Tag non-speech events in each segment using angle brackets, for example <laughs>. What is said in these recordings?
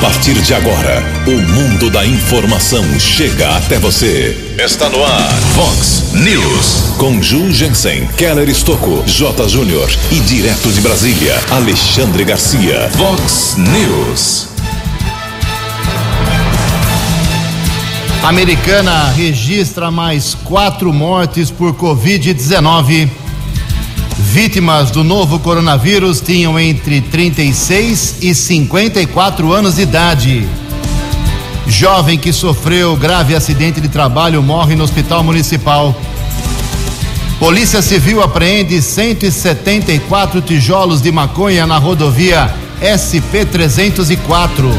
partir de agora, o mundo da informação chega até você. Está no ar, Fox News. Com Ju Jensen, Keller Estocco, J. Júnior e direto de Brasília, Alexandre Garcia. Fox News. Americana registra mais quatro mortes por Covid-19. Vítimas do novo coronavírus tinham entre 36 e 54 anos de idade. Jovem que sofreu grave acidente de trabalho morre no hospital municipal. Polícia Civil apreende 174 tijolos de maconha na rodovia SP-304.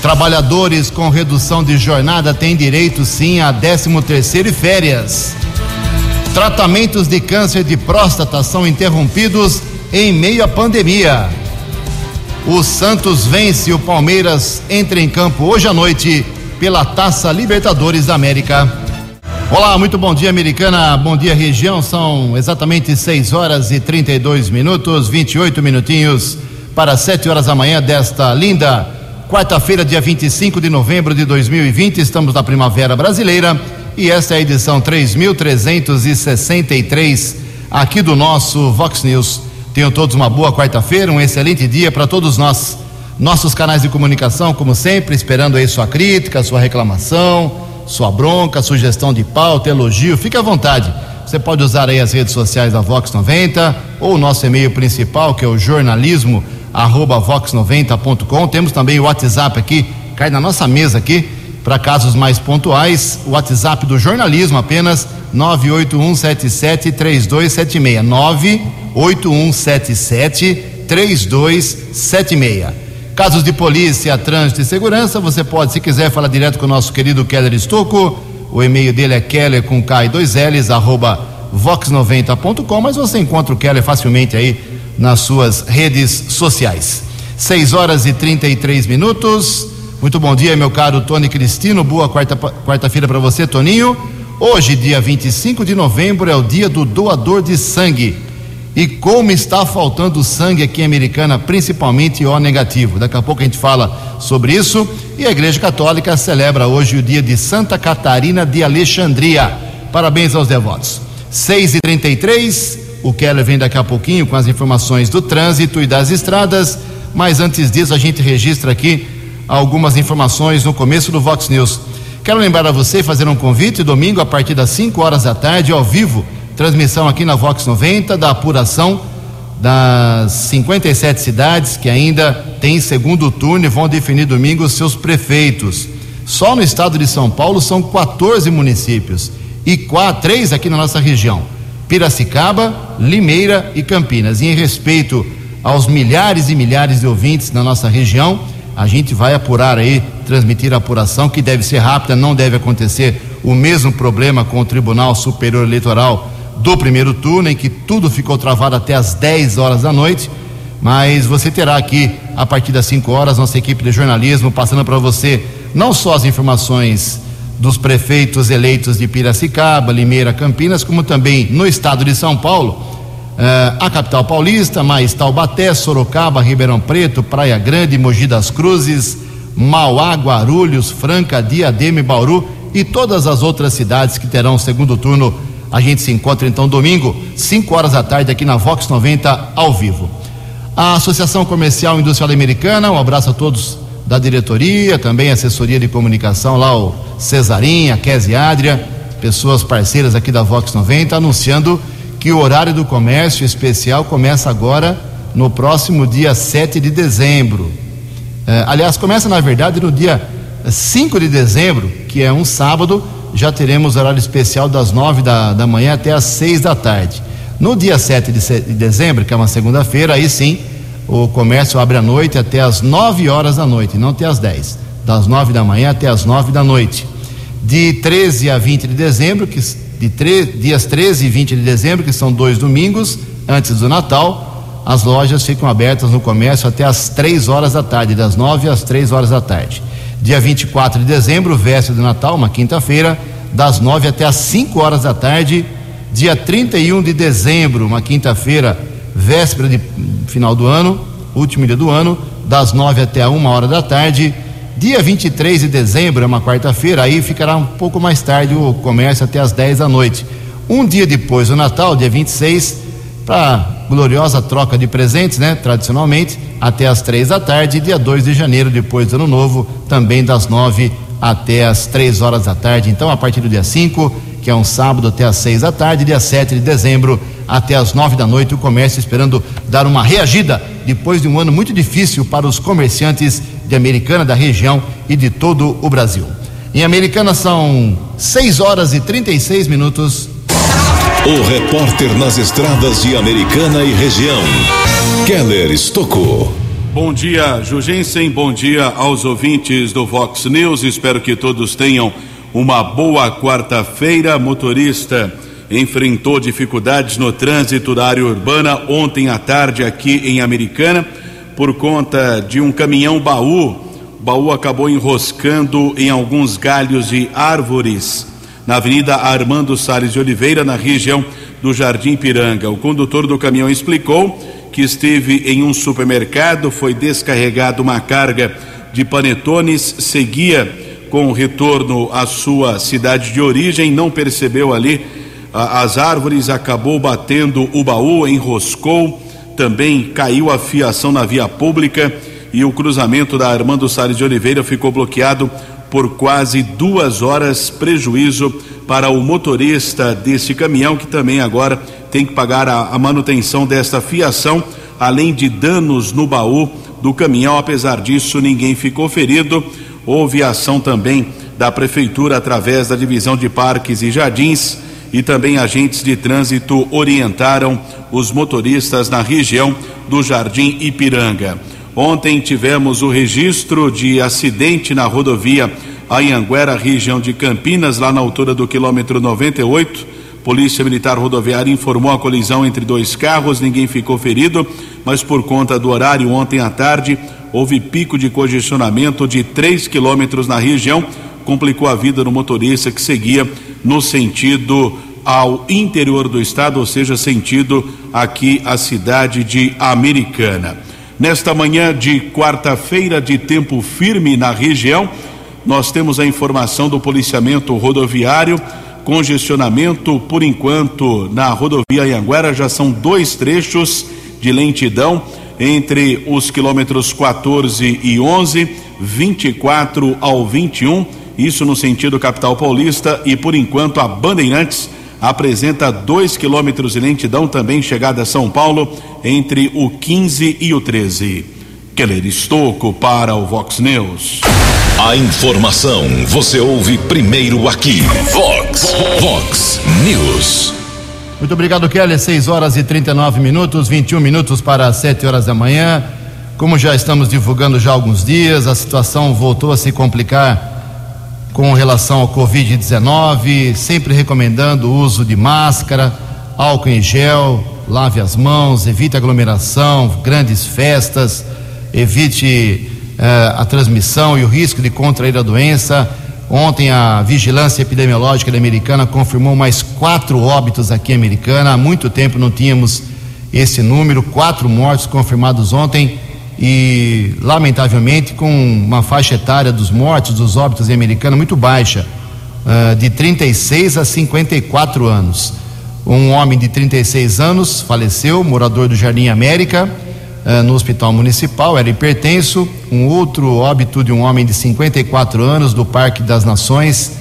Trabalhadores com redução de jornada têm direito sim a 13 terceiro e férias. Tratamentos de câncer de próstata são interrompidos em meio à pandemia. O Santos vence o Palmeiras entra em campo hoje à noite pela Taça Libertadores da América. Olá, muito bom dia, americana. Bom dia, região. São exatamente 6 horas e 32 minutos, 28 minutinhos para 7 horas da manhã desta linda quarta-feira, dia 25 de novembro de 2020. Estamos na Primavera Brasileira e esta é a edição 3363 aqui do nosso Vox News. Tenham todos uma boa quarta-feira, um excelente dia para todos nós. Nossos canais de comunicação, como sempre, esperando aí sua crítica, sua reclamação, sua bronca, sugestão de pauta, elogio, fique à vontade. Você pode usar aí as redes sociais da Vox 90 ou o nosso e-mail principal, que é o jornalismo arroba vox90.com. Temos também o WhatsApp aqui, cai na nossa mesa aqui, para casos mais pontuais. O WhatsApp do jornalismo apenas 981773276. 981773276. Casos de polícia, trânsito e segurança, você pode, se quiser, falar direto com o nosso querido Keller Estocco. O e-mail dele é keller com K e dois L's, arroba vox90.com, mas você encontra o Keller facilmente aí nas suas redes sociais. 6 horas e 33 minutos. Muito bom dia, meu caro Tony Cristino. Boa quarta-feira quarta para você, Toninho. Hoje, dia 25 de novembro, é o dia do doador de sangue. E como está faltando sangue aqui em Americana, principalmente O negativo. Daqui a pouco a gente fala sobre isso. E a Igreja Católica celebra hoje o dia de Santa Catarina de Alexandria. Parabéns aos devotos. 6 e 33 o Keller vem daqui a pouquinho com as informações do trânsito e das estradas, mas antes disso a gente registra aqui algumas informações no começo do Vox News. Quero lembrar a você fazer um convite domingo a partir das 5 horas da tarde, ao vivo, transmissão aqui na Vox 90 da apuração das 57 cidades que ainda têm segundo turno e vão definir domingo os seus prefeitos. Só no estado de São Paulo são 14 municípios e três aqui na nossa região. Piracicaba, Limeira e Campinas. E em respeito aos milhares e milhares de ouvintes na nossa região, a gente vai apurar aí, transmitir a apuração que deve ser rápida, não deve acontecer o mesmo problema com o Tribunal Superior Eleitoral do primeiro turno, em que tudo ficou travado até as 10 horas da noite. Mas você terá aqui, a partir das 5 horas, nossa equipe de jornalismo passando para você não só as informações dos prefeitos eleitos de Piracicaba, Limeira, Campinas, como também no estado de São Paulo, a capital paulista, mais Taubaté, Sorocaba, Ribeirão Preto, Praia Grande, Mogi das Cruzes, Mauá, Guarulhos, Franca, Diadema e Bauru e todas as outras cidades que terão segundo turno. A gente se encontra então domingo, 5 horas da tarde, aqui na Vox 90, ao vivo. A Associação Comercial Industrial Americana, um abraço a todos da diretoria, também assessoria de comunicação lá, o Cesarim, a Kese Adria, pessoas parceiras aqui da Vox 90, anunciando que o horário do comércio especial começa agora no próximo dia 7 de dezembro. É, aliás, começa na verdade no dia 5 de dezembro, que é um sábado, já teremos horário especial das 9 da, da manhã até as 6 da tarde. No dia 7 de, de dezembro, que é uma segunda-feira, aí sim o comércio abre à noite até as 9 horas da noite, não até as 10. Das 9 da manhã até as 9 da noite. De 13 a 20 de dezembro, que, de dias 13 e 20 de dezembro, que são dois domingos, antes do Natal, as lojas ficam abertas no comércio até as 3 horas da tarde, das 9 às 3 horas da tarde. Dia 24 de dezembro, véspera do Natal, uma quinta-feira, das 9 até as 5 horas da tarde. Dia 31 de dezembro, uma quinta-feira, véspera de final do ano, último dia do ano, das nove até a uma hora da tarde. Dia 23 de dezembro, é uma quarta-feira, aí ficará um pouco mais tarde o comércio até as 10 da noite. Um dia depois do Natal, dia 26, para gloriosa troca de presentes, né? Tradicionalmente, até as três da tarde. Dia 2 de janeiro, depois do Ano Novo, também das nove até as três horas da tarde. Então, a partir do dia 5, que é um sábado, até as seis da tarde. Dia 7 de dezembro, até as nove da noite. O comércio esperando dar uma reagida depois de um ano muito difícil para os comerciantes de Americana, da região e de todo o Brasil. Em Americana são 6 horas e 36 minutos. O repórter nas estradas de Americana e região, Keller Estocou. Bom dia, Jugensen. Bom dia aos ouvintes do Vox News. Espero que todos tenham uma boa quarta-feira. Motorista enfrentou dificuldades no trânsito da área urbana ontem à tarde aqui em Americana por conta de um caminhão baú. O baú acabou enroscando em alguns galhos de árvores na Avenida Armando Salles de Oliveira, na região do Jardim Piranga. O condutor do caminhão explicou que esteve em um supermercado, foi descarregado uma carga de panetones, seguia com o retorno à sua cidade de origem, não percebeu ali as árvores, acabou batendo o baú, enroscou também caiu a fiação na via pública e o cruzamento da Armando Salles de Oliveira ficou bloqueado por quase duas horas, prejuízo para o motorista desse caminhão, que também agora tem que pagar a, a manutenção desta fiação, além de danos no baú do caminhão. Apesar disso, ninguém ficou ferido. Houve ação também da prefeitura através da divisão de parques e jardins e também agentes de trânsito orientaram os motoristas na região do Jardim Ipiranga. Ontem tivemos o registro de acidente na rodovia Anhanguera, região de Campinas, lá na altura do quilômetro 98. Polícia Militar Rodoviária informou a colisão entre dois carros, ninguém ficou ferido, mas por conta do horário ontem à tarde, houve pico de congestionamento de 3 quilômetros na região, complicou a vida do motorista que seguia no sentido ao interior do estado, ou seja, sentido aqui a cidade de Americana. Nesta manhã de quarta-feira de tempo firme na região, nós temos a informação do policiamento rodoviário, congestionamento por enquanto na rodovia Anhanguera já são dois trechos de lentidão entre os quilômetros 14 e 11, 24 ao 21, isso no sentido capital paulista e por enquanto a Bandeirantes apresenta 2 quilômetros de lentidão, também chegada a São Paulo, entre o 15 e o 13. Keller Estocco para o Vox News. A informação você ouve primeiro aqui. Vox, Vox News. Muito obrigado, Keller. 6 horas e 39 minutos, 21 minutos para 7 horas da manhã. Como já estamos divulgando já há alguns dias, a situação voltou a se complicar com relação ao Covid-19, sempre recomendando o uso de máscara, álcool em gel, lave as mãos, evite aglomeração, grandes festas, evite eh, a transmissão e o risco de contrair a doença. Ontem a Vigilância Epidemiológica Americana confirmou mais quatro óbitos aqui em Americana. Há muito tempo não tínhamos esse número, quatro mortos confirmados ontem e, lamentavelmente, com uma faixa etária dos mortos, dos óbitos em Americana muito baixa, uh, de 36 a 54 anos. Um homem de 36 anos faleceu, morador do Jardim América, uh, no hospital municipal, era hipertenso. Um outro óbito de um homem de 54 anos do Parque das Nações,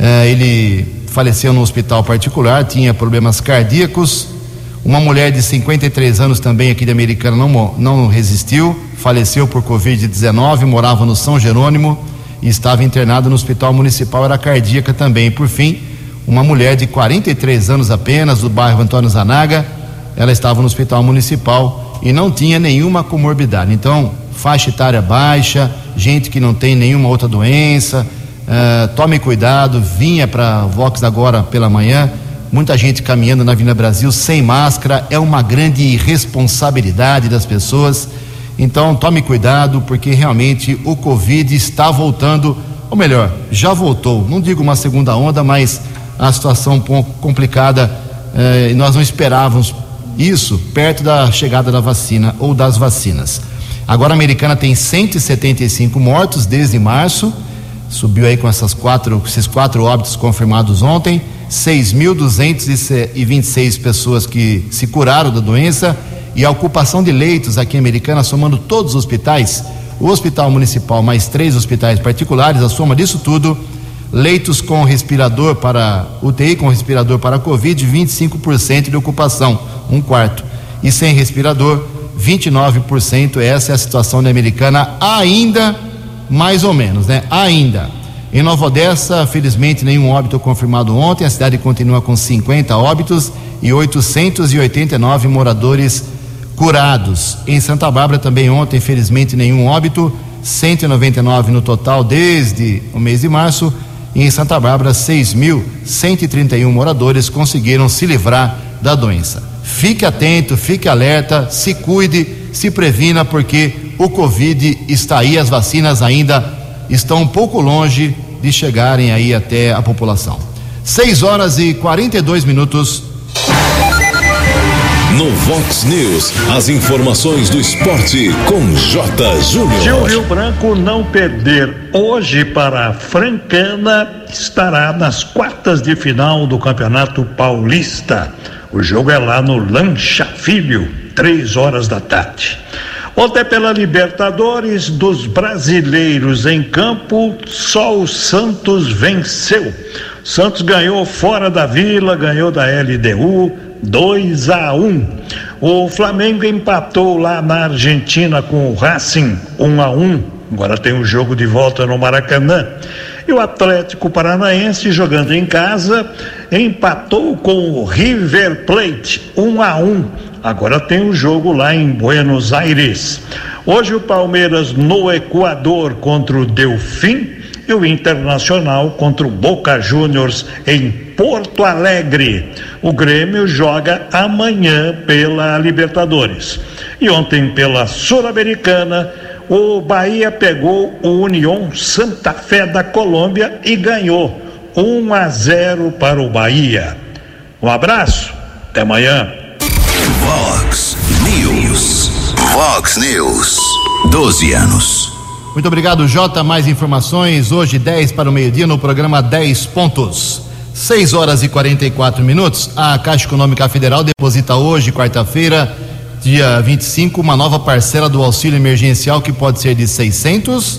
uh, ele faleceu no hospital particular, tinha problemas cardíacos. Uma mulher de 53 anos também aqui de Americana não, não resistiu, faleceu por Covid-19, morava no São Jerônimo e estava internada no hospital municipal, era cardíaca também. E por fim, uma mulher de 43 anos apenas, do bairro Antônio Zanaga, ela estava no hospital municipal e não tinha nenhuma comorbidade. Então, faixa etária baixa, gente que não tem nenhuma outra doença, uh, tome cuidado, vinha para Vox agora pela manhã muita gente caminhando na Avenida Brasil sem máscara, é uma grande irresponsabilidade das pessoas. Então tome cuidado, porque realmente o Covid está voltando, ou melhor, já voltou. Não digo uma segunda onda, mas a situação um pouco complicada eh, e nós não esperávamos Isso perto da chegada da vacina ou das vacinas. Agora a americana tem 175 mortos desde março, subiu aí com essas quatro, esses quatro óbitos confirmados ontem, 6.226 pessoas que se curaram da doença e a ocupação de leitos aqui em Americana, somando todos os hospitais, o Hospital Municipal mais três hospitais particulares, a soma disso tudo, leitos com respirador para UTI, com respirador para Covid, 25% de ocupação, um quarto. E sem respirador, 29%. Essa é a situação da Americana, ainda mais ou menos, né? Ainda. Em Nova Odessa, felizmente, nenhum óbito confirmado ontem. A cidade continua com 50 óbitos e 889 moradores curados. Em Santa Bárbara também ontem, felizmente, nenhum óbito, 199 no total desde o mês de março. E em Santa Bárbara, 6.131 moradores conseguiram se livrar da doença. Fique atento, fique alerta, se cuide, se previna, porque o Covid está aí, as vacinas ainda estão um pouco longe de chegarem aí até a população. 6 horas e 42 minutos. No Vox News, as informações do esporte com J. Júnior. Se o Rio Branco não perder hoje para a Francana, estará nas quartas de final do Campeonato Paulista. O jogo é lá no Lancha Filho, três horas da tarde. Ontem pela Libertadores dos brasileiros em campo, só o Santos venceu. Santos ganhou fora da Vila, ganhou da LDU 2 a 1. O Flamengo empatou lá na Argentina com o Racing 1 a 1. Agora tem um jogo de volta no Maracanã. E o Atlético Paranaense, jogando em casa, empatou com o River Plate 1 a 1. Agora tem um jogo lá em Buenos Aires. Hoje o Palmeiras no Equador contra o Delfim e o Internacional contra o Boca Juniors em Porto Alegre. O Grêmio joga amanhã pela Libertadores. E ontem pela Sul-Americana, o Bahia pegou o União Santa Fé da Colômbia e ganhou 1 a 0 para o Bahia. Um abraço, até amanhã. Vox News. 12 anos. Muito obrigado, Jota. Mais informações hoje, 10 para o meio-dia, no programa 10 Pontos. 6 horas e 44 minutos. A Caixa Econômica Federal deposita hoje, quarta-feira, dia 25, uma nova parcela do auxílio emergencial que pode ser de 600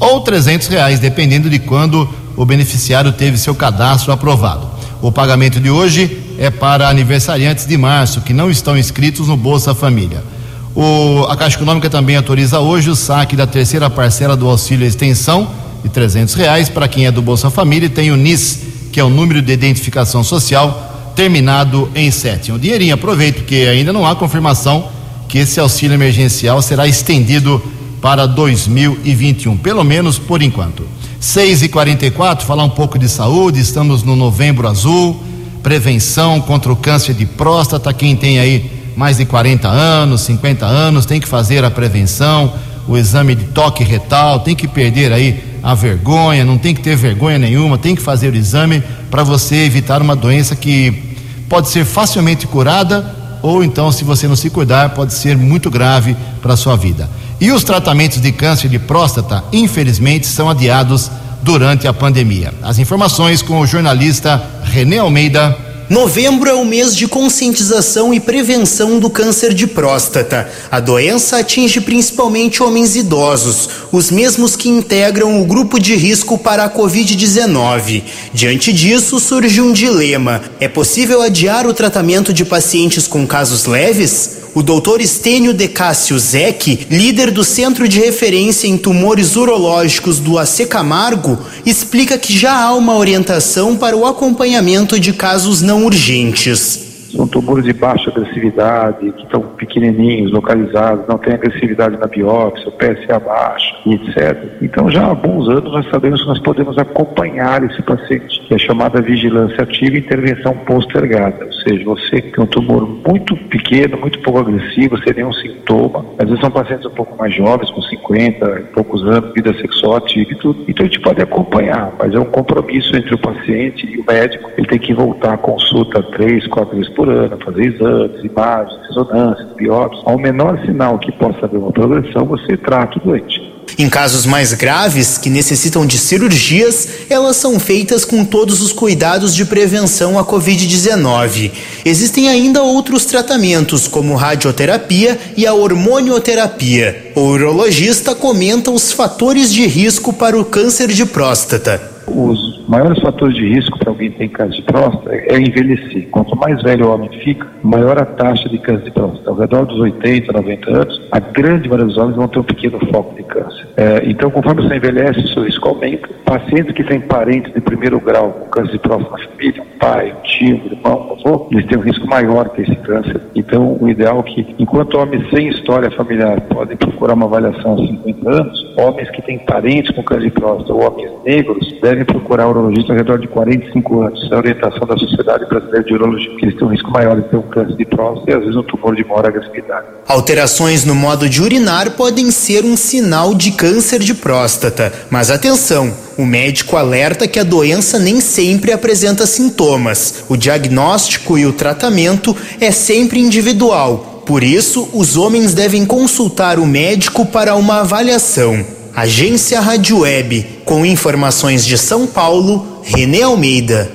ou 300 reais, dependendo de quando o beneficiário teve seu cadastro aprovado. O pagamento de hoje é para aniversariantes de março que não estão inscritos no Bolsa Família. O, a Caixa Econômica também autoriza hoje o saque da terceira parcela do auxílio extensão de 300 reais para quem é do Bolsa Família e tem o NIS, que é o número de identificação social, terminado em 7. O dinheirinho, aproveito que ainda não há confirmação que esse auxílio emergencial será estendido para 2021, pelo menos por enquanto. 6 e 44 falar um pouco de saúde, estamos no novembro azul, prevenção contra o câncer de próstata, quem tem aí mais de 40 anos, 50 anos, tem que fazer a prevenção, o exame de toque retal, tem que perder aí a vergonha, não tem que ter vergonha nenhuma, tem que fazer o exame para você evitar uma doença que pode ser facilmente curada ou então, se você não se cuidar, pode ser muito grave para a sua vida. E os tratamentos de câncer de próstata, infelizmente, são adiados durante a pandemia. As informações com o jornalista René Almeida. Novembro é o mês de conscientização e prevenção do câncer de próstata. A doença atinge principalmente homens idosos, os mesmos que integram o grupo de risco para a Covid-19. Diante disso, surge um dilema: é possível adiar o tratamento de pacientes com casos leves? O doutor Estênio De Cássio Zec, líder do Centro de Referência em Tumores Urológicos do AC Camargo, explica que já há uma orientação para o acompanhamento de casos não urgentes. São tumores de baixa agressividade, que estão pequenininhos, localizados, não tem agressividade na biópsia, o PSA baixo, etc. Então, já há alguns anos nós sabemos que nós podemos acompanhar esse paciente, que é chamada vigilância ativa e intervenção postergada. Ou seja, você que tem um tumor muito pequeno, muito pouco agressivo, sem nenhum sintoma, às vezes são pacientes um pouco mais jovens, com 50 50 e poucos anos, vida sexual ativa e tudo. Então a gente pode acompanhar, mas é um compromisso entre o paciente e o médico. Ele tem que voltar à consulta três, quatro vezes por ano, fazer exames, imagens, ressonâncias, biópsias. Ao menor sinal que possa haver uma progressão, você trata o doente. Em casos mais graves, que necessitam de cirurgias, elas são feitas com todos os cuidados de prevenção à Covid-19. Existem ainda outros tratamentos, como radioterapia e a hormonioterapia. O urologista comenta os fatores de risco para o câncer de próstata. Os maiores fatores de risco para alguém tem câncer de próstata é envelhecer. Quanto mais velho o homem fica, maior a taxa de câncer de próstata. Ao redor dos 80, 90 anos, a grande maioria dos homens vão ter um pequeno foco de câncer. É, então, conforme você envelhece, o seu risco aumenta. Pacientes que têm parentes de primeiro grau com câncer de próstata na família, um pai, um tio, um irmão, um avô, eles têm um risco maior que esse câncer. Então, o ideal é que, enquanto homens sem história familiar podem procurar uma avaliação aos 50 anos, homens que têm parentes com câncer de próstata ou homens negros devem procurar urologista ao redor de 45 anos. Essa é a orientação da Sociedade Brasileira de Urologia, porque eles têm um risco maior de ter um câncer de próstata e às vezes um tumor de maior agressividade. Alterações no modo de urinar podem ser um sinal de câncer de próstata, mas atenção, o médico alerta que a doença nem sempre apresenta sintomas. O diagnóstico e o tratamento é sempre individual. Por isso, os homens devem consultar o médico para uma avaliação. Agência Rádio Web, com informações de São Paulo, Renê Almeida.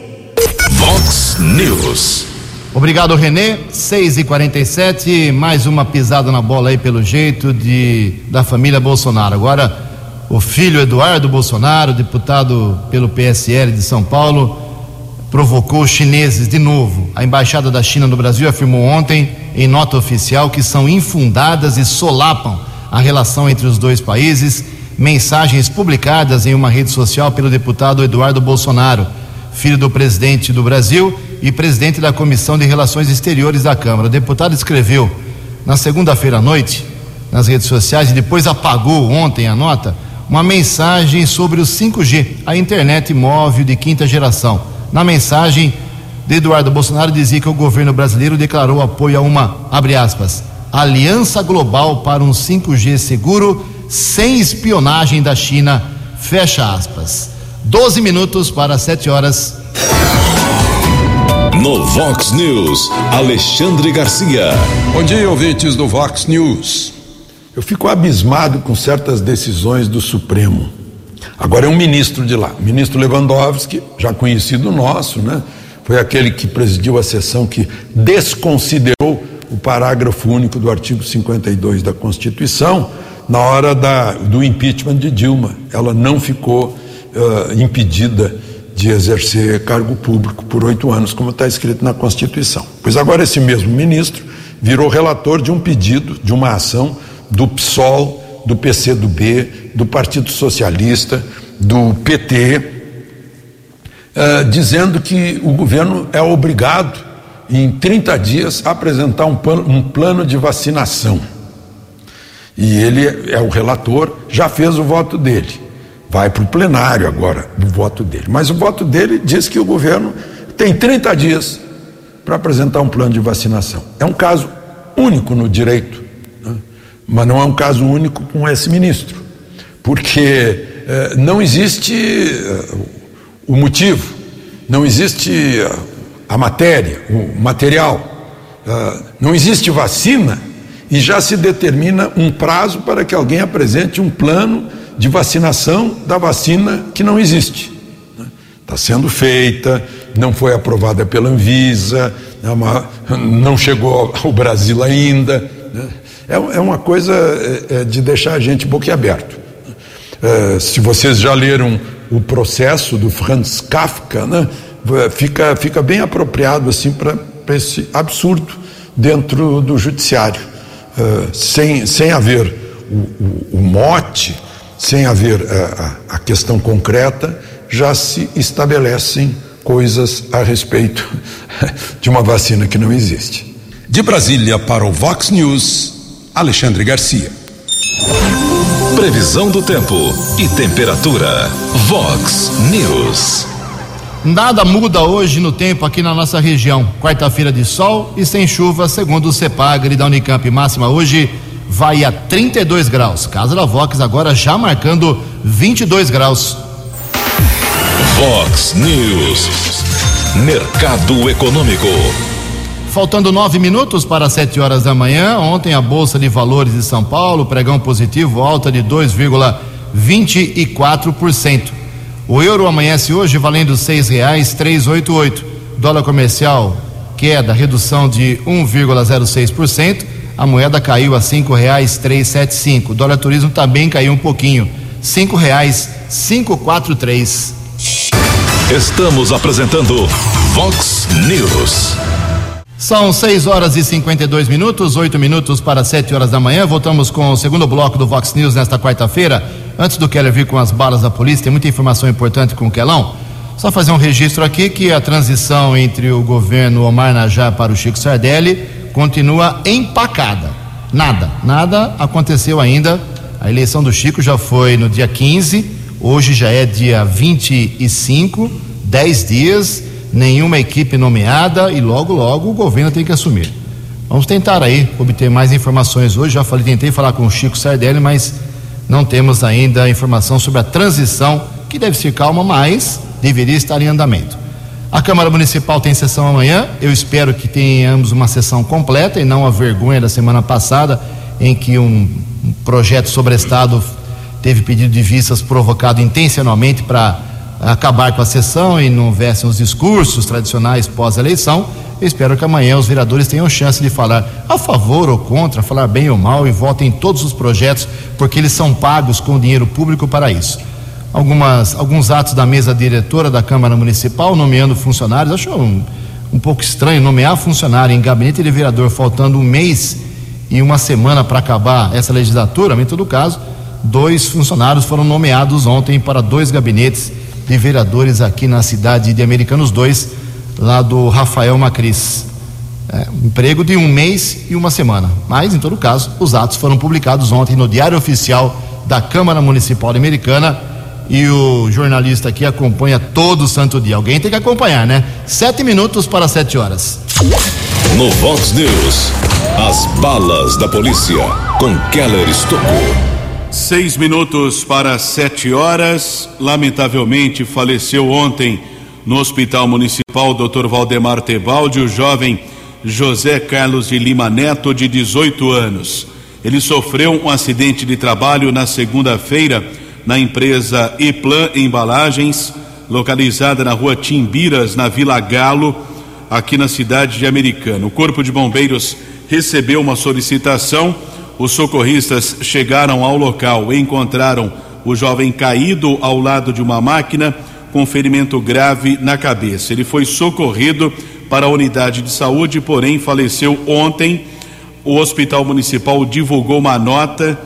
Vox News. Obrigado, Renê. 6 e 47 mais uma pisada na bola aí pelo jeito de da família Bolsonaro. Agora, o filho Eduardo Bolsonaro, deputado pelo PSL de São Paulo, provocou os chineses de novo. A embaixada da China no Brasil afirmou ontem, em nota oficial, que são infundadas e solapam a relação entre os dois países. Mensagens publicadas em uma rede social pelo deputado Eduardo Bolsonaro, filho do presidente do Brasil e presidente da Comissão de Relações Exteriores da Câmara. O deputado escreveu na segunda-feira à noite, nas redes sociais, e depois apagou ontem a nota, uma mensagem sobre o 5G, a internet móvel de quinta geração. Na mensagem de Eduardo Bolsonaro dizia que o governo brasileiro declarou apoio a uma, abre aspas, aliança global para um 5G seguro sem espionagem da China, fecha aspas. 12 minutos para 7 horas. No Vox News, Alexandre Garcia. Bom dia, ouvintes do Vox News. Eu fico abismado com certas decisões do Supremo. Agora é um ministro de lá, ministro Lewandowski, já conhecido nosso, né? Foi aquele que presidiu a sessão que desconsiderou o parágrafo único do artigo 52 da Constituição na hora da, do impeachment de Dilma. Ela não ficou uh, impedida de exercer cargo público por oito anos, como está escrito na Constituição. Pois agora esse mesmo ministro virou relator de um pedido, de uma ação do PSOL, do PCdoB, do Partido Socialista, do PT, uh, dizendo que o governo é obrigado, em 30 dias, a apresentar um um plano de vacinação. E ele é o relator, já fez o voto dele. Vai para o plenário agora o voto dele. Mas o voto dele diz que o governo tem 30 dias para apresentar um plano de vacinação. É um caso único no direito, né? mas não é um caso único com esse ministro, porque eh, não existe eh, o motivo, não existe eh, a matéria, o material, não existe vacina e já se determina um prazo para que alguém apresente um plano de vacinação da vacina que não existe. Está sendo feita, não foi aprovada pela Anvisa, é uma, não chegou ao Brasil ainda. Né? É, é, uma coisa é, é, de deixar a gente boquiaberto. É, se vocês já leram o processo do Franz Kafka, né, fica, fica bem apropriado assim para esse absurdo dentro do judiciário. Sem, sem haver o, o, o mote sem haver a, eh, a, a questão concreta, já se estabelecem coisas a respeito <laughs> de uma vacina que não existe. De Brasília para o Vox News, Alexandre Garcia. Previsão do tempo e temperatura. Vox News. Nada muda hoje no tempo aqui na nossa região. Quarta-feira de sol e sem chuva, segundo o CEPAGRE da Unicamp. Máxima hoje vai a 32 graus. Casa da Vox agora já marcando 22 graus. Vox News. Mercado Econômico. Faltando nove minutos para sete horas da manhã, ontem a Bolsa de Valores de São Paulo, pregão positivo, alta de 2,24%. O euro amanhece hoje valendo seis reais três oito oito. Dólar comercial queda, redução de 1,06%. A moeda caiu a cinco reais três sete cinco. Dólar turismo também caiu um pouquinho, cinco reais cinco quatro três. Estamos apresentando Vox News. São 6 horas e 52 minutos, 8 minutos para 7 horas da manhã. Voltamos com o segundo bloco do Vox News nesta quarta-feira. Antes do Keller vir com as balas da polícia, tem muita informação importante com o Kelão. Só fazer um registro aqui que a transição entre o governo Omar Najá para o Chico Sardelli continua empacada. Nada, nada aconteceu ainda. A eleição do Chico já foi no dia 15, hoje já é dia 25, 10 dias nenhuma equipe nomeada e logo, logo o governo tem que assumir. Vamos tentar aí obter mais informações hoje. Já falei, tentei falar com o Chico Sardelli, mas não temos ainda informação sobre a transição, que deve ser calma, mas deveria estar em andamento. A Câmara Municipal tem sessão amanhã. Eu espero que tenhamos uma sessão completa e não a vergonha da semana passada, em que um, projeto sobre Estado teve pedido de vistas provocado intencionalmente para acabar com a sessão e não houvessem os discursos tradicionais pós-eleição. Eu espero que amanhã os vereadores tenham chance de falar a favor ou contra, falar bem ou mal e votem todos os projetos, porque eles são pagos com dinheiro público para isso. Algumas, alguns atos da mesa diretora da Câmara Municipal, nomeando funcionários, acho um, um pouco estranho nomear funcionário em gabinete de vereador, faltando um mês e uma semana para acabar essa legislatura, mas em todo caso, dois funcionários foram nomeados ontem para dois gabinetes de vereadores aqui na cidade de Americanos 2, lá do Rafael Macris. É, emprego de um mês e uma semana. Mas, em todo caso, os atos foram publicados ontem no Diário Oficial da Câmara Municipal Americana e o jornalista aqui acompanha todo santo dia. Alguém tem que acompanhar, né? Sete minutos para sete horas. No Vox News, as balas da polícia com Keller Estocou. Seis minutos para sete horas. Lamentavelmente faleceu ontem no Hospital Municipal Dr. Valdemar Tebaldi o jovem José Carlos de Lima Neto, de 18 anos. Ele sofreu um acidente de trabalho na segunda-feira na empresa Eplan Embalagens, localizada na rua Timbiras, na Vila Galo, aqui na cidade de Americana. O Corpo de Bombeiros recebeu uma solicitação os socorristas chegaram ao local e encontraram o jovem caído ao lado de uma máquina com ferimento grave na cabeça. Ele foi socorrido para a unidade de saúde, porém faleceu ontem. O Hospital Municipal divulgou uma nota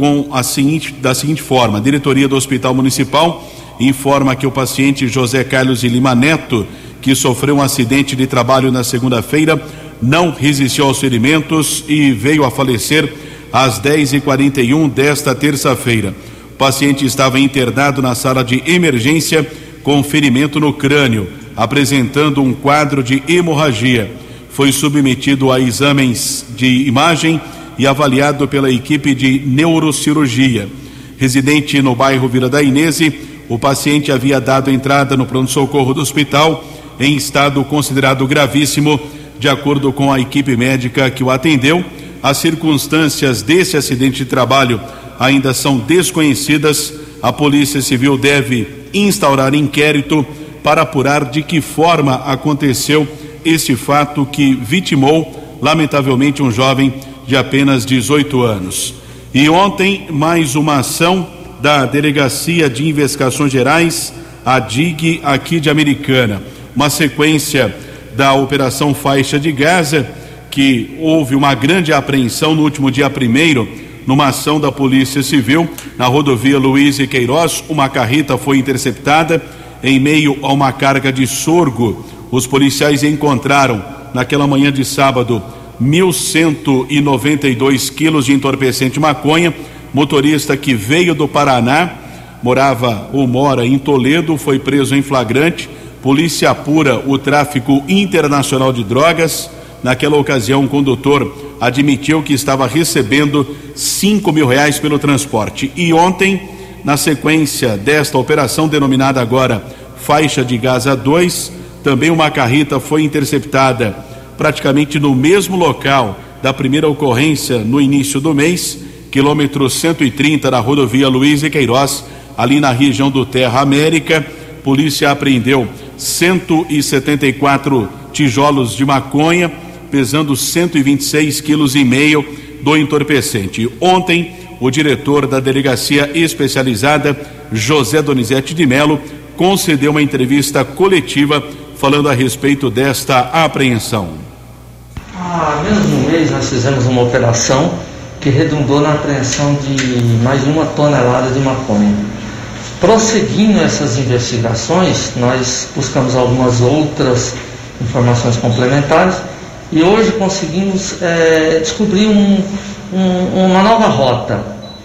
com a seguinte, da seguinte forma: a diretoria do Hospital Municipal informa que o paciente José Carlos de Lima Neto, que sofreu um acidente de trabalho na segunda-feira, não resistiu aos ferimentos e veio a falecer às 10h41 desta terça-feira. O paciente estava internado na sala de emergência com ferimento no crânio, apresentando um quadro de hemorragia. Foi submetido a exames de imagem e avaliado pela equipe de neurocirurgia. Residente no bairro Vila da Inese, o paciente havia dado entrada no pronto-socorro do hospital em estado considerado gravíssimo, de acordo com a equipe médica que o atendeu as circunstâncias desse acidente de trabalho ainda são desconhecidas. A Polícia Civil deve instaurar inquérito para apurar de que forma aconteceu esse fato que vitimou, lamentavelmente, um jovem de apenas 18 anos. E ontem, mais uma ação da Delegacia de Investigações Gerais, a DIG, aqui de Americana. Uma sequência da Operação Faixa de Gaza que houve uma grande apreensão no último dia primeiro, numa ação da Polícia Civil, na rodovia Luiz e Queiroz. Uma carreta foi interceptada em meio a uma carga de sorgo. Os policiais encontraram, naquela manhã de sábado, 1.192 quilos de entorpecente maconha. Motorista que veio do Paraná, morava ou mora em Toledo, foi preso em flagrante. Polícia apura o tráfico internacional de drogas. Naquela ocasião, o condutor admitiu que estava recebendo 5 mil reais pelo transporte. E ontem, na sequência desta operação, denominada agora Faixa de Gaza 2, também uma carreta foi interceptada praticamente no mesmo local da primeira ocorrência no início do mês, quilômetro 130 da rodovia Luiz e Queiroz, ali na região do Terra América. Polícia apreendeu 174 tijolos de maconha, pesando 126 quilos e meio do entorpecente. Ontem, o diretor da delegacia especializada, José Donizete de Melo, concedeu uma entrevista coletiva falando a respeito desta apreensão. Há menos de um mês nós fizemos uma operação que redundou na apreensão de mais uma tonelada de maconha. Prosseguindo essas investigações, nós buscamos algumas outras informações complementares e hoje conseguimos é, descobrir um, um, uma nova rota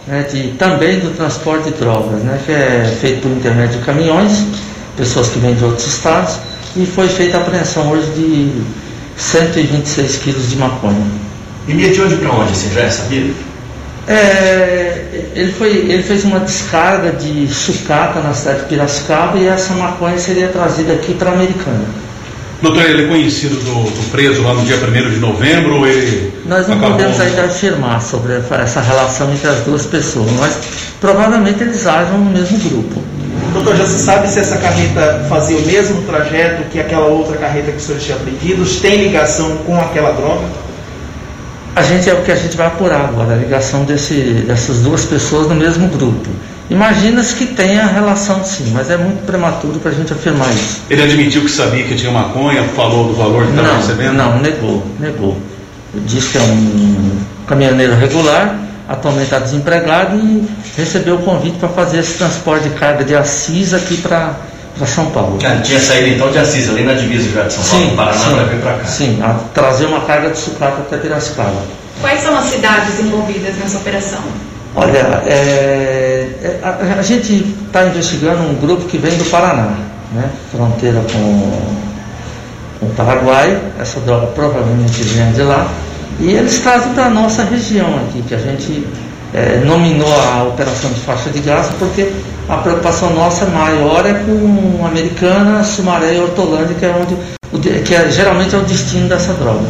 né, de, também do transporte de drogas, né, que é feito por intermédio de caminhões, pessoas que vêm de outros estados, e foi feita a apreensão hoje de 126 quilos de maconha. E de onde para onde, você já é sabido? É, ele, foi, ele fez uma descarga de sucata na cidade de Piracicaba e essa maconha seria trazida aqui para a Americana. Doutor, ele é conhecido do, do, preso lá no dia 1 de novembro? Ele Nós não acabou... podemos ainda afirmar sobre essa relação entre as duas pessoas, mas provavelmente eles agem no mesmo grupo. Doutor, já se sabe se essa carreta fazia o mesmo trajeto que aquela outra carreta que o senhor tinha apreendido? Tem ligação com aquela droga? A gente é o que a gente vai apurar agora, a ligação desse, dessas duas pessoas no mesmo grupo. Imagina-se que tenha relação sim, mas é muito prematuro para a gente afirmar isso. Ele admitiu que sabia que tinha maconha, falou do valor que estava recebendo? Não, negou, negou. Diz que é um caminhoneiro regular, atualmente está desempregado e recebeu o convite para fazer esse transporte de carga de Assis aqui para São Paulo. Ah, tinha saído então de Assis, ali na divisa já de São Paulo, sim, Paraná, para vir para cá. Sim, a trazer uma carga de sucata até Piracicaba. Quais são as cidades envolvidas nessa operação? Olha, é, é a, a, gente está investigando um grupo que vem do Paraná, né? fronteira com, com o Paraguai, essa droga provavelmente vem de lá, e eles trazem para a nossa região aqui, que a gente é, nominou a operação de faixa de gás, porque a preocupação nossa maior é com Americana, Sumaré e Hortolândia, que é onde que é, geralmente é o destino dessa droga.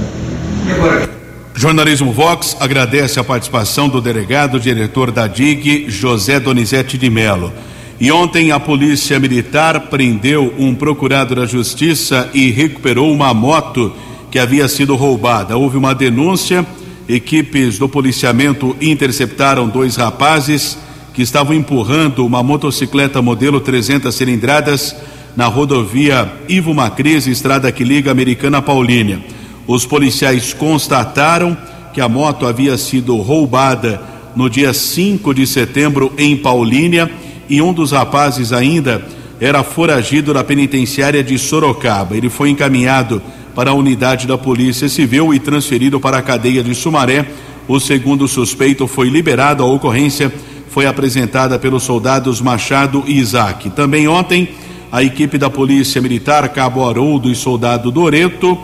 E agora? Jornalismo Vox agradece a participação do delegado diretor da DIG, José Donizete de Melo. E ontem a Polícia Militar prendeu um procurado da Justiça e recuperou uma moto que havia sido roubada. Houve uma denúncia, equipes do policiamento interceptaram dois rapazes que estavam empurrando uma motocicleta modelo 300 cilindradas na rodovia Ivo Macris, estrada que liga Americana Paulínia. Os policiais constataram que a moto havia sido roubada no dia 5 de setembro em Paulínia e um dos rapazes ainda era foragido da penitenciária de Sorocaba. Ele foi encaminhado para a unidade da Polícia Civil e transferido para a cadeia de Sumaré. O segundo suspeito foi liberado. A ocorrência foi apresentada pelos soldados Machado e Isaac. Também ontem, a equipe da Polícia Militar, Cabo Haroldo e Soldado Doreto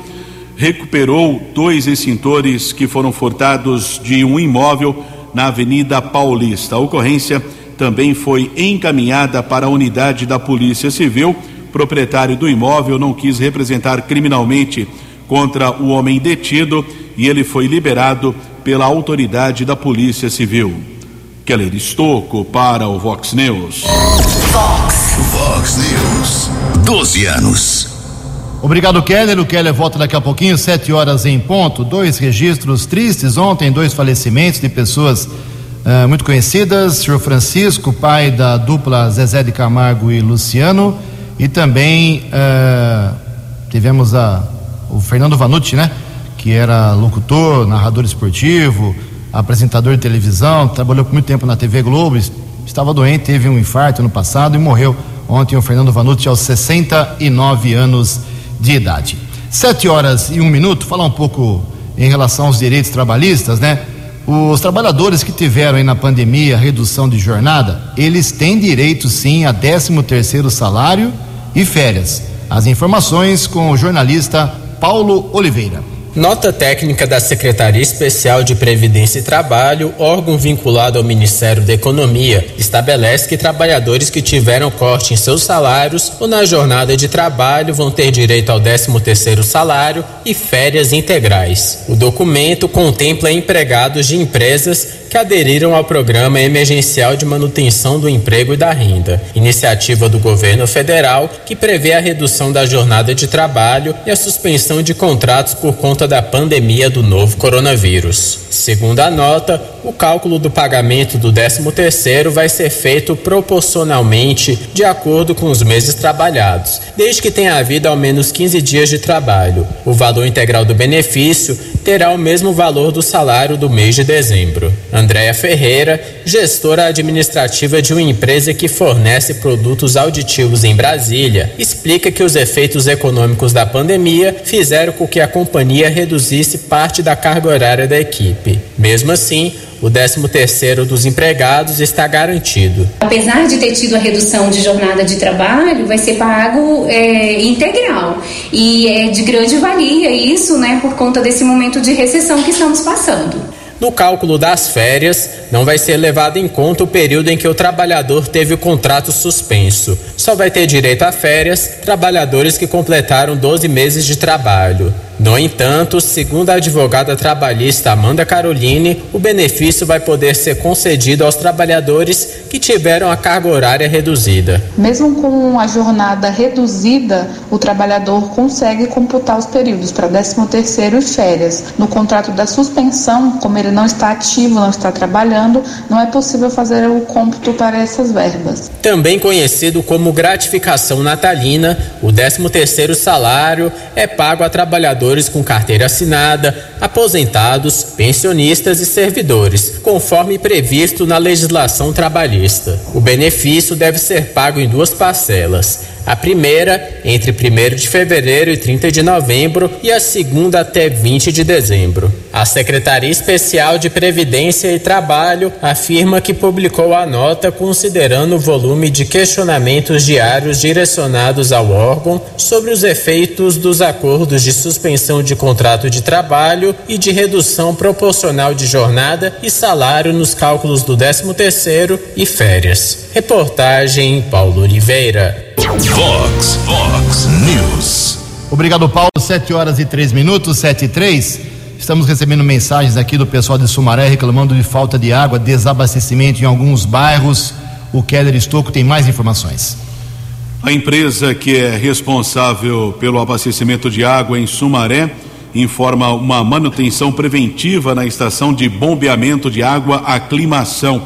recuperou dois extintores que foram furtados de um imóvel na Avenida Paulista. A ocorrência também foi encaminhada para a unidade da Polícia Civil. Proprietário do imóvel não quis representar criminalmente contra o homem detido e ele foi liberado pela autoridade da Polícia Civil. Keller Estocco para o Vox News. Vox. Vox News. 12 anos. Obrigado, Keller. O Keller volta daqui a pouquinho, sete horas em ponto. Dois registros tristes ontem, dois falecimentos de pessoas uh, muito conhecidas. O senhor Francisco, pai da dupla Zezé de Camargo e Luciano. E também uh, tivemos a, o Fernando Vanucci, né? Que era locutor, narrador esportivo, apresentador de televisão, trabalhou por muito tempo na TV Globo, estava doente, teve um infarto no passado e morreu ontem o Fernando Vanucci aos 69 anos de idade. Sete horas e um minuto, falar um pouco em relação aos direitos trabalhistas, né? Os trabalhadores que tiveram aí na pandemia redução de jornada, eles têm direito sim a 13 terceiro salário e férias. As informações com o jornalista Paulo Oliveira. Nota técnica da Secretaria Especial de Previdência e Trabalho, órgão vinculado ao Ministério da Economia, estabelece que trabalhadores que tiveram corte em seus salários ou na jornada de trabalho vão ter direito ao 13º salário e férias integrais. O documento contempla empregados de empresas que aderiram ao Programa Emergencial de Manutenção do Emprego e da Renda, iniciativa do governo federal que prevê a redução da jornada de trabalho e a suspensão de contratos por conta da pandemia do novo coronavírus. Segundo a nota, o cálculo do pagamento do 13º vai ser feito proporcionalmente de acordo com os meses trabalhados, desde que tenha havido ao menos 15 dias de trabalho. O valor integral do benefício terá o mesmo valor do salário do mês de dezembro. Andréa Ferreira, gestora administrativa de uma empresa que fornece produtos auditivos em Brasília, explica que os efeitos econômicos da pandemia fizeram com que a companhia reduzisse parte da carga horária da equipe. Mesmo assim, o 13º dos empregados está garantido. Apesar de ter tido a redução de jornada de trabalho, vai ser pago é, integral e é de grande valia isso, né, por conta desse momento de recessão que estamos passando. No cálculo das férias, não vai ser levado em conta o período em que o trabalhador teve o contrato suspenso. Só vai ter direito a férias trabalhadores que completaram 12 meses de trabalho. No entanto, segundo a advogada trabalhista Amanda Caroline, o benefício vai poder ser concedido aos trabalhadores que tiveram a carga horária reduzida. Mesmo com a jornada reduzida, o trabalhador consegue computar os períodos para 13º e férias. No contrato da suspensão, como ele não está ativo, não está trabalhando, não é possível fazer o cômputo para essas verbas. Também conhecido como gratificação natalina, o 13º salário é pago a trabalhadores trabalhadores com carteira assinada, aposentados, pensionistas e servidores, conforme previsto na legislação trabalhista. O benefício deve ser pago em duas parcelas a primeira entre 1 de fevereiro e 30 de novembro e a segunda até 20 de dezembro. A Secretaria Especial de Previdência e Trabalho afirma que publicou a nota considerando o volume de questionamentos diários direcionados ao órgão sobre os efeitos dos acordos de suspensão de contrato de trabalho e de redução proporcional de jornada e salário nos cálculos do 13º e férias. Reportagem Paulo Oliveira. Vox, Vox News. Obrigado, Paulo. Sete horas e três minutos, sete e três. Estamos recebendo mensagens aqui do pessoal de Sumaré reclamando de falta de água, desabastecimento em alguns bairros. O Keller Estocco tem mais informações. A empresa que é responsável pelo abastecimento de água em Sumaré informa uma manutenção preventiva na estação de bombeamento de água Aclimação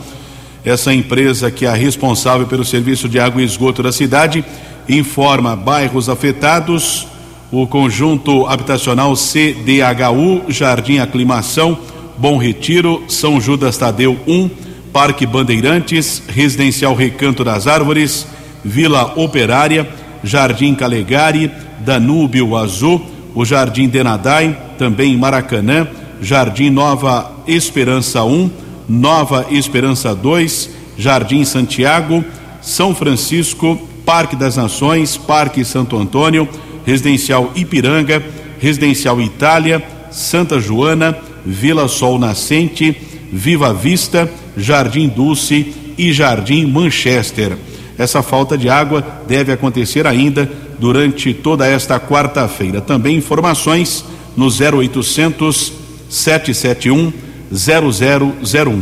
essa empresa, que é responsável pelo serviço de água e esgoto da cidade, informa bairros afetados, o conjunto habitacional CDHU, Jardim Aclimação, Bom Retiro, São Judas Tadeu 1, Parque Bandeirantes, Residencial Recanto das Árvores, Vila Operária, Jardim Calegari, Danúbio Azul, o Jardim Denadai, também Maracanã, Jardim Nova Esperança 1, Nova Esperança 2, Jardim Santiago, São Francisco, Parque das Nações, Parque Santo Antônio, Residencial Ipiranga, Residencial Itália, Santa Joana, Vila Sol Nascente, Viva Vista, Jardim Dulce e Jardim Manchester. Essa falta de água deve acontecer ainda durante toda esta quarta-feira. Também informações no 0800 771 0001.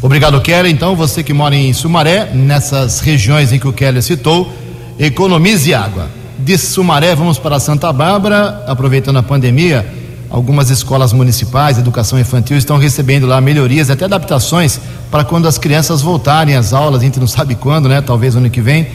Obrigado, Keller. Então, você que mora em Sumaré, nessas regiões em que o Keller citou, economize água. De Sumaré, vamos para Santa Bárbara, aproveitando a pandemia, algumas escolas municipais educação infantil estão recebendo lá melhorias, até adaptações para quando as crianças voltarem às aulas, a gente não sabe quando, né? Talvez ano que vem,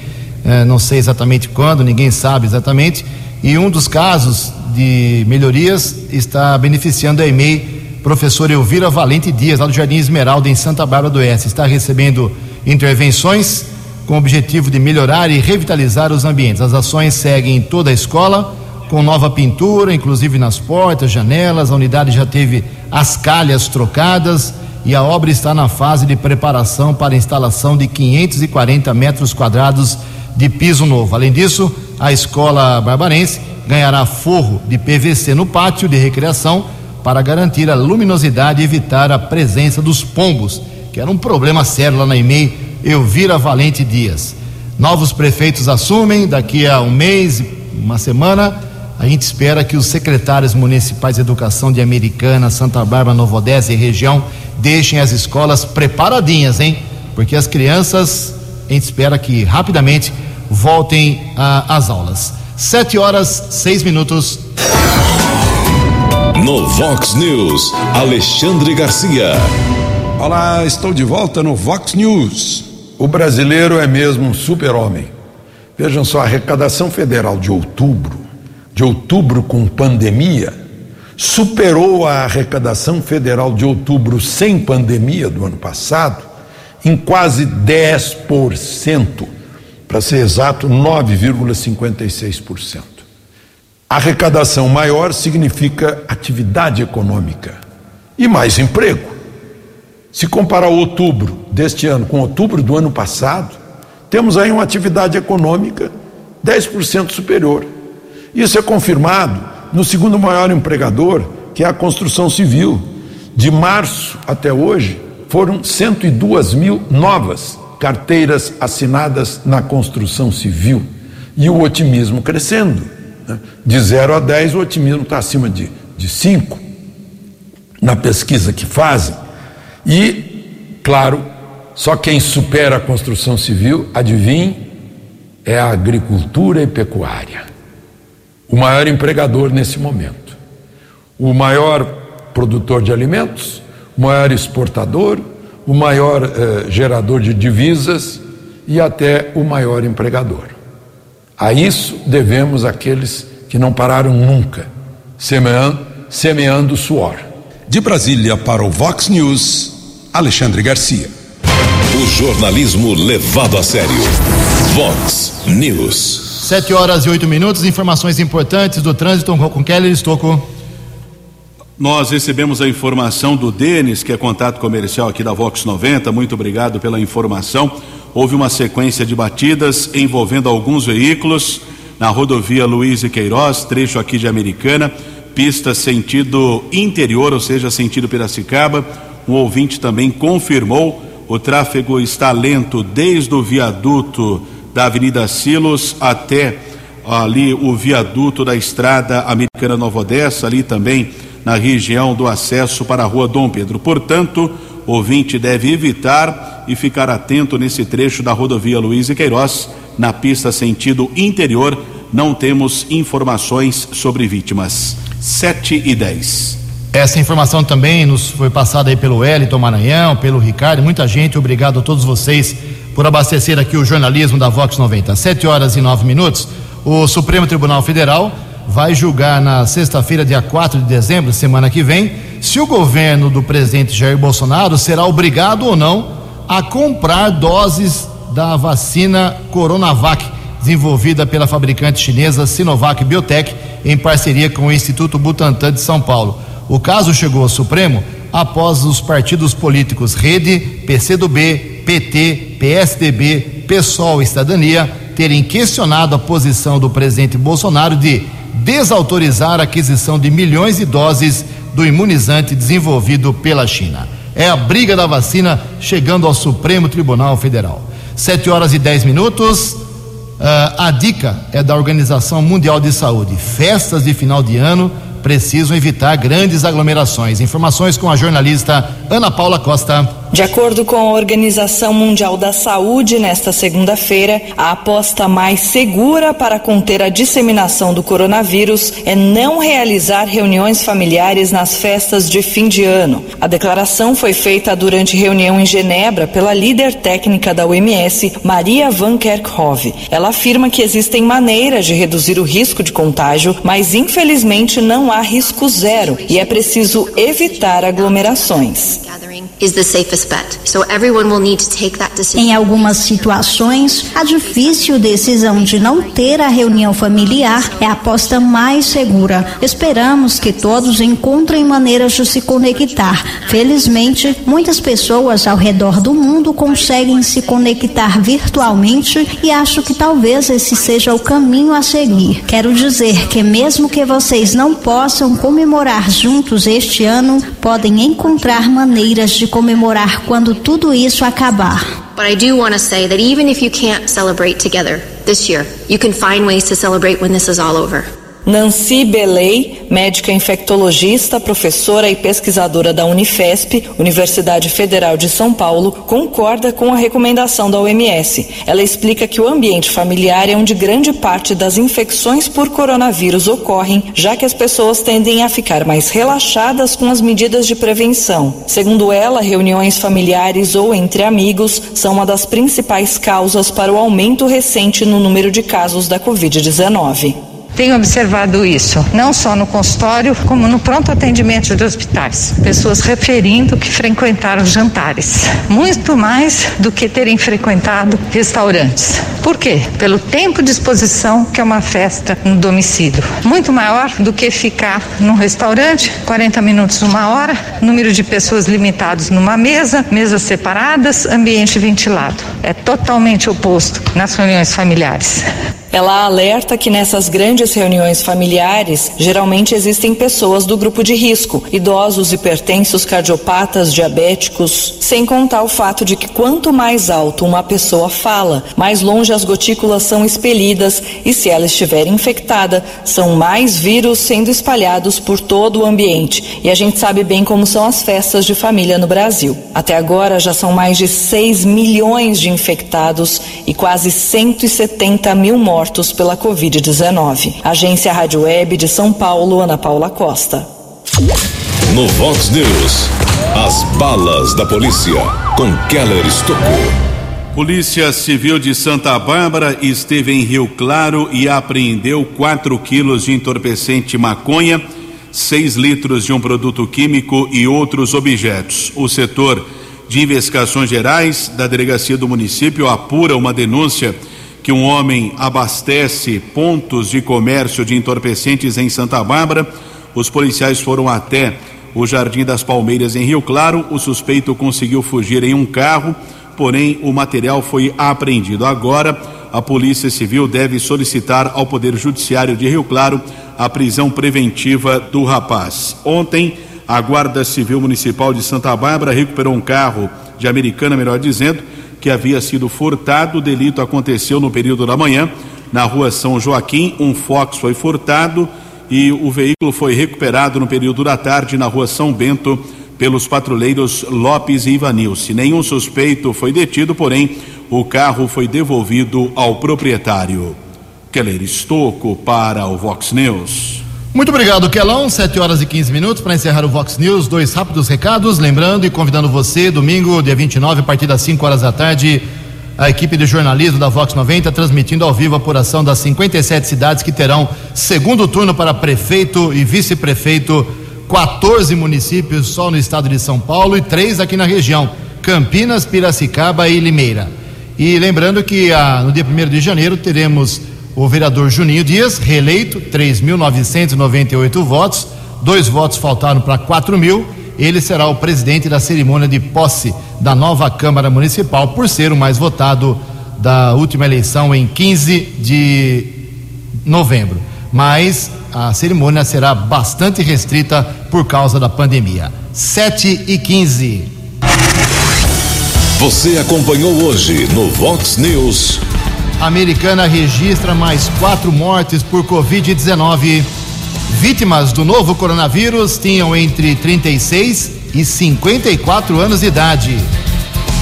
eh, não sei exatamente quando, ninguém sabe exatamente. E um dos casos de melhorias está beneficiando a EMEI professor Elvira Valente Dias, lá do Jardim Esmeralda, em Santa Bárbara do Oeste, está recebendo intervenções com o objetivo de melhorar e revitalizar os ambientes. As ações seguem em toda a escola, com nova pintura, inclusive nas portas, janelas. A unidade já teve as calhas trocadas e a obra está na fase de preparação para a instalação de 540 metros quadrados de piso novo. Além disso, a escola barbarense ganhará forro de PVC no pátio de recreação para garantir a luminosidade e evitar a presença dos pombos, que era um problema sério lá na EMEI Elvira Valente Dias. Novos prefeitos assumem daqui a um mês, uma semana. A gente espera que os secretários municipais de educação de Americana, Santa Bárbara, Nova Odessa e região deixem as escolas preparadinhas, hein? Porque as crianças, a gente espera que rapidamente voltem às aulas. Sete horas, seis minutos. No Vox News, Alexandre Garcia. Olá, estou de volta no Vox News. O brasileiro é mesmo um super-homem. Vejam só, a arrecadação federal de outubro, de outubro com pandemia, superou a arrecadação federal de outubro sem pandemia do ano passado em quase 10%, para ser exato, 9,56%. Arrecadação maior significa atividade econômica e mais emprego. Se comparar outubro deste ano com outubro do ano passado, temos aí uma atividade econômica 10% superior. Isso é confirmado no segundo maior empregador, que é a construção civil. De março até hoje, foram 102 mil novas carteiras assinadas na construção civil. E o otimismo crescendo. Né? De 0 a 10, o otimismo está acima de, de 5 na pesquisa que fazem. E, claro, só quem supera a construção civil, adivinhe, é a agricultura e pecuária. O maior empregador nesse momento. O maior produtor de alimentos, o maior exportador, o maior eh, gerador de divisas e até o maior empregador. A isso devemos aqueles que não pararam nunca, semeando, semeando suor. De Brasília para o Vox News, Alexandre Garcia. O jornalismo levado a sério. Vox News. Sete horas e oito minutos, informações importantes do trânsito com Kelly Estocco. Nós recebemos a informação do Denis, que é contato comercial aqui da Vox 90. Muito obrigado pela informação. Houve uma sequência de batidas envolvendo alguns veículos na rodovia Luiz e Queiroz, trecho aqui de Americana, pista sentido interior, ou seja, sentido Piracicaba. Um ouvinte também confirmou o tráfego está lento desde o viaduto da Avenida Silos até ali o viaduto da estrada Americana Nova Odessa, ali também na região do acesso para a rua Dom Pedro. Portanto, ouvinte deve evitar e ficar atento nesse trecho da rodovia Luiz e Queiroz, na pista sentido interior. Não temos informações sobre vítimas. 7 e 10. Essa informação também nos foi passada aí pelo Wellington Maranhão, pelo Ricardo, muita gente. Obrigado a todos vocês por abastecer aqui o jornalismo da Vox 90. 7 horas e 9 minutos. O Supremo Tribunal Federal vai julgar na sexta-feira, dia 4 de dezembro, semana que vem, se o governo do presidente Jair Bolsonaro será obrigado ou não a comprar doses da vacina Coronavac, desenvolvida pela fabricante chinesa Sinovac Biotech, em parceria com o Instituto Butantan de São Paulo. O caso chegou ao Supremo após os partidos políticos Rede, PCdoB, PT, PSDB, PSOL e Cidadania terem questionado a posição do presidente Bolsonaro de desautorizar a aquisição de milhões de doses do imunizante desenvolvido pela China. É a briga da vacina chegando ao Supremo Tribunal Federal. Sete horas e dez minutos. Uh, a dica é da Organização Mundial de Saúde. Festas de final de ano precisam evitar grandes aglomerações. Informações com a jornalista Ana Paula Costa. De acordo com a Organização Mundial da Saúde, nesta segunda-feira, a aposta mais segura para conter a disseminação do coronavírus é não realizar reuniões familiares nas festas de fim de ano. A declaração foi feita durante reunião em Genebra pela líder técnica da OMS, Maria Van Kerkhove. Ela afirma que existem maneiras de reduzir o risco de contágio, mas infelizmente não há risco zero e é preciso evitar aglomerações. Em algumas situações, a difícil decisão de não ter a reunião familiar é a aposta mais segura. Esperamos que todos encontrem maneiras de se conectar. Felizmente, muitas pessoas ao redor do mundo conseguem se conectar virtualmente e acho que talvez esse seja o caminho a seguir. Quero dizer que mesmo que vocês não possam comemorar juntos este ano, podem encontrar maneiras de comemorar quando tudo isso acabar. But I do want to say that even if you can't celebrate together this year, you can find ways to celebrate when this is all over. Nancy Belay, médica infectologista, professora e pesquisadora da Unifesp, Universidade Federal de São Paulo, concorda com a recomendação da OMS. Ela explica que o ambiente familiar é onde grande parte das infecções por coronavírus ocorrem, já que as pessoas tendem a ficar mais relaxadas com as medidas de prevenção. Segundo ela, reuniões familiares ou entre amigos são uma das principais causas para o aumento recente no número de casos da Covid-19. Tenho observado isso, não só no consultório, como no pronto atendimento de hospitais. Pessoas referindo que frequentaram jantares, muito mais do que terem frequentado restaurantes. Por quê? Pelo tempo de exposição que é uma festa no domicílio. Muito maior do que ficar num restaurante, 40 minutos, uma hora, número de pessoas limitados numa mesa, mesas separadas, ambiente ventilado. É totalmente oposto nas reuniões familiares. Ela alerta que nessas grandes reuniões familiares, geralmente existem pessoas do grupo de risco, idosos, hipertensos, cardiopatas, diabéticos, sem contar o fato de que quanto mais alto uma pessoa fala, mais longe as gotículas são expelidas e se ela estiver infectada, são mais vírus sendo espalhados por todo o ambiente. E a gente sabe bem como são as festas de família no Brasil. Até agora já são mais de 6 milhões de infectados e quase 170 mil mortos mortos pela Covid-19. Agência Rádio Web de São Paulo, Ana Paula Costa. No Vox News, as balas da polícia com Keller Estocou. Polícia Civil de Santa Bárbara esteve em Rio Claro e apreendeu 4 quilos de entorpecente maconha, 6 litros de um produto químico e outros objetos. O setor de investigações gerais da delegacia do município apura uma denúncia que um homem abastece pontos de comércio de entorpecentes em Santa Bárbara. Os policiais foram até o Jardim das Palmeiras em Rio Claro. O suspeito conseguiu fugir em um carro, porém o material foi apreendido. Agora, a Polícia Civil deve solicitar ao Poder Judiciário de Rio Claro a prisão preventiva do rapaz. Ontem, a Guarda Civil Municipal de Santa Bárbara recuperou um carro de Americana, melhor dizendo, que havia sido furtado. O delito aconteceu no período da manhã, na rua São Joaquim. Um Fox foi furtado e o veículo foi recuperado no período da tarde na rua São Bento pelos patrulheiros Lopes e Ivanilce. Nenhum suspeito foi detido, porém o carro foi devolvido ao proprietário. Keller Estocco para o Vox News. Muito obrigado, Kelão. 7 horas e 15 minutos para encerrar o Vox News. Dois rápidos recados. Lembrando e convidando você, domingo, dia 29, a partir das 5 horas da tarde, a equipe de jornalismo da Vox 90 transmitindo ao vivo a apuração das 57 cidades que terão segundo turno para prefeito e vice-prefeito. 14 municípios só no estado de São Paulo e três aqui na região: Campinas, Piracicaba e Limeira. E lembrando que ah, no dia 1 de janeiro teremos o vereador Juninho Dias, reeleito, 3.998 votos, dois votos faltaram para 4 mil. Ele será o presidente da cerimônia de posse da nova Câmara Municipal, por ser o mais votado da última eleição em 15 de novembro. Mas a cerimônia será bastante restrita por causa da pandemia. 7 e 15. Você acompanhou hoje no Vox News. Americana registra mais quatro mortes por Covid-19. Vítimas do novo coronavírus tinham entre 36 e 54 anos de idade.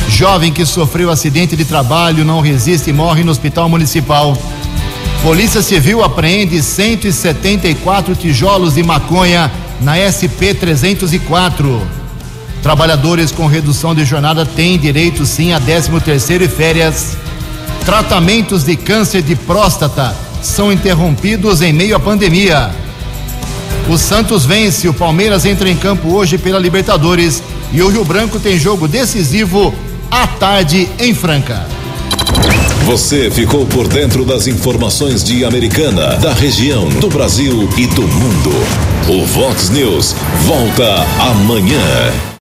Jovem que sofreu acidente de trabalho não resiste e morre no hospital municipal. Polícia Civil apreende 174 tijolos de maconha na SP 304. Trabalhadores com redução de jornada têm direito sim a 13 terceiro e férias. Tratamentos de câncer de próstata são interrompidos em meio à pandemia. O Santos vence, o Palmeiras entra em campo hoje pela Libertadores E o Rio Branco tem jogo decisivo à tarde em Franca. Você ficou por dentro das informações de Americana, da região, do Brasil e do mundo. O Vox News volta amanhã.